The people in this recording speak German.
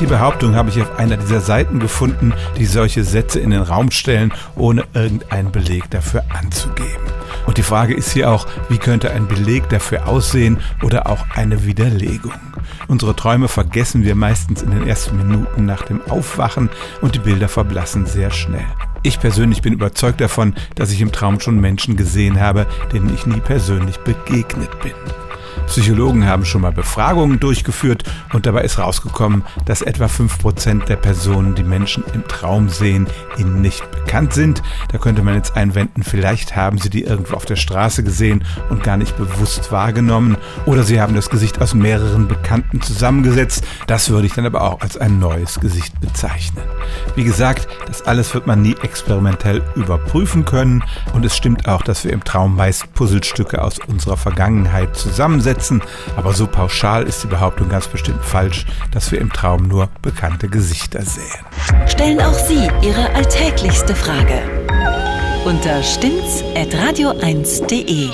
Die Behauptung habe ich auf einer dieser Seiten gefunden, die solche Sätze in den Raum stellen, ohne irgendeinen Beleg dafür anzugeben. Und die Frage ist hier auch, wie könnte ein Beleg dafür aussehen oder auch eine Widerlegung? Unsere Träume vergessen wir meistens in den ersten Minuten nach dem Aufwachen und die Bilder verblassen sehr schnell. Ich persönlich bin überzeugt davon, dass ich im Traum schon Menschen gesehen habe, denen ich nie persönlich begegnet bin. Psychologen haben schon mal Befragungen durchgeführt und dabei ist rausgekommen, dass etwa 5% der Personen, die Menschen im Traum sehen, ihnen nicht bekannt sind. Da könnte man jetzt einwenden, vielleicht haben sie die irgendwo auf der Straße gesehen und gar nicht bewusst wahrgenommen oder sie haben das Gesicht aus mehreren Bekannten zusammengesetzt. Das würde ich dann aber auch als ein neues Gesicht bezeichnen. Wie gesagt, das alles wird man nie experimentell überprüfen können und es stimmt auch, dass wir im Traum meist Puzzlestücke aus unserer Vergangenheit zusammensetzen setzen, aber so pauschal ist die Behauptung ganz bestimmt falsch, dass wir im Traum nur bekannte Gesichter sehen. Stellen auch Sie Ihre alltäglichste Frage unter stimmt's@radio1.de.